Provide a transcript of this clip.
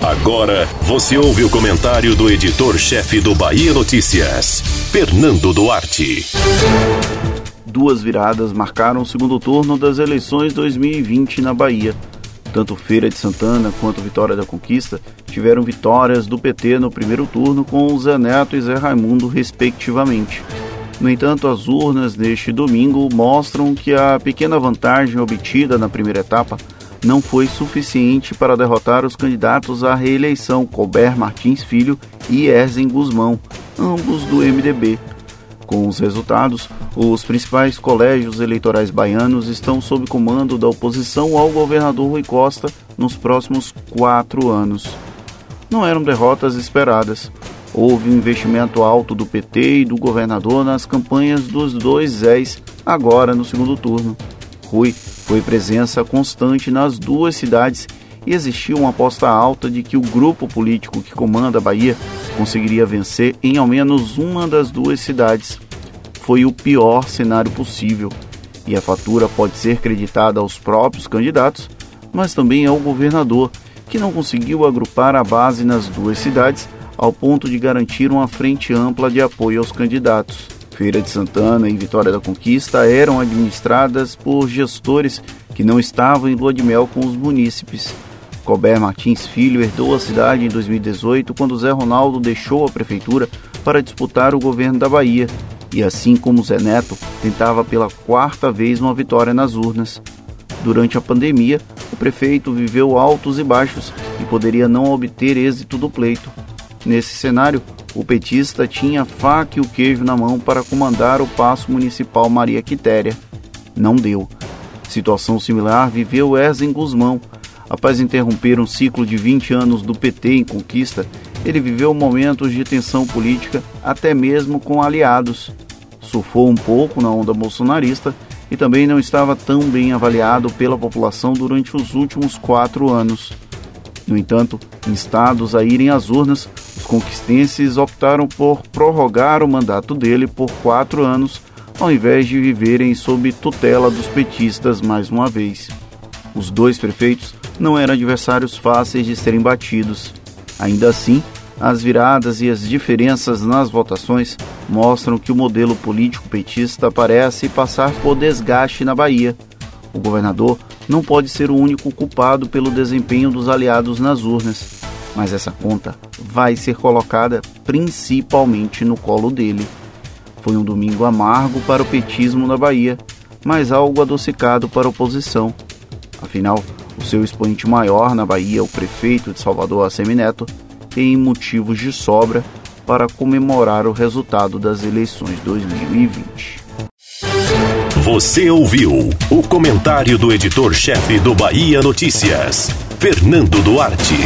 Agora você ouve o comentário do editor-chefe do Bahia Notícias, Fernando Duarte. Duas viradas marcaram o segundo turno das eleições 2020 na Bahia. Tanto Feira de Santana quanto Vitória da Conquista tiveram vitórias do PT no primeiro turno com Zé Neto e Zé Raimundo, respectivamente. No entanto, as urnas neste domingo mostram que a pequena vantagem obtida na primeira etapa não foi suficiente para derrotar os candidatos à reeleição Colbert Martins Filho e Erzen Guzmão, ambos do MDB. Com os resultados, os principais colégios eleitorais baianos estão sob comando da oposição ao governador Rui Costa nos próximos quatro anos. Não eram derrotas esperadas. Houve um investimento alto do PT e do governador nas campanhas dos dois Zés, agora no segundo turno. Rui foi presença constante nas duas cidades e existia uma aposta alta de que o grupo político que comanda a Bahia conseguiria vencer em ao menos uma das duas cidades. Foi o pior cenário possível, e a fatura pode ser creditada aos próprios candidatos, mas também ao governador, que não conseguiu agrupar a base nas duas cidades ao ponto de garantir uma frente ampla de apoio aos candidatos. Feira de Santana e Vitória da Conquista eram administradas por gestores que não estavam em lua de mel com os munícipes. Colbert Martins Filho herdou a cidade em 2018 quando Zé Ronaldo deixou a prefeitura para disputar o governo da Bahia e, assim como Zé Neto, tentava pela quarta vez uma vitória nas urnas. Durante a pandemia, o prefeito viveu altos e baixos e poderia não obter êxito do pleito. Nesse cenário, o petista tinha a faca e o queijo na mão para comandar o Paço Municipal Maria Quitéria. Não deu. Situação similar viveu Erzen Guzmão, Após interromper um ciclo de 20 anos do PT em conquista, ele viveu momentos de tensão política, até mesmo com aliados. Surfou um pouco na onda bolsonarista e também não estava tão bem avaliado pela população durante os últimos quatro anos. No entanto, instados a irem às urnas, conquistenses optaram por prorrogar o mandato dele por quatro anos, ao invés de viverem sob tutela dos petistas mais uma vez. Os dois prefeitos não eram adversários fáceis de serem batidos. Ainda assim, as viradas e as diferenças nas votações mostram que o modelo político petista parece passar por desgaste na Bahia. O governador não pode ser o único culpado pelo desempenho dos aliados nas urnas, mas essa conta vai ser colocada principalmente no colo dele. Foi um domingo amargo para o petismo na Bahia, mas algo adocicado para a oposição. Afinal, o seu expoente maior na Bahia, o prefeito de Salvador, Assemineto, tem motivos de sobra para comemorar o resultado das eleições 2020. Você ouviu o comentário do editor-chefe do Bahia Notícias, Fernando Duarte.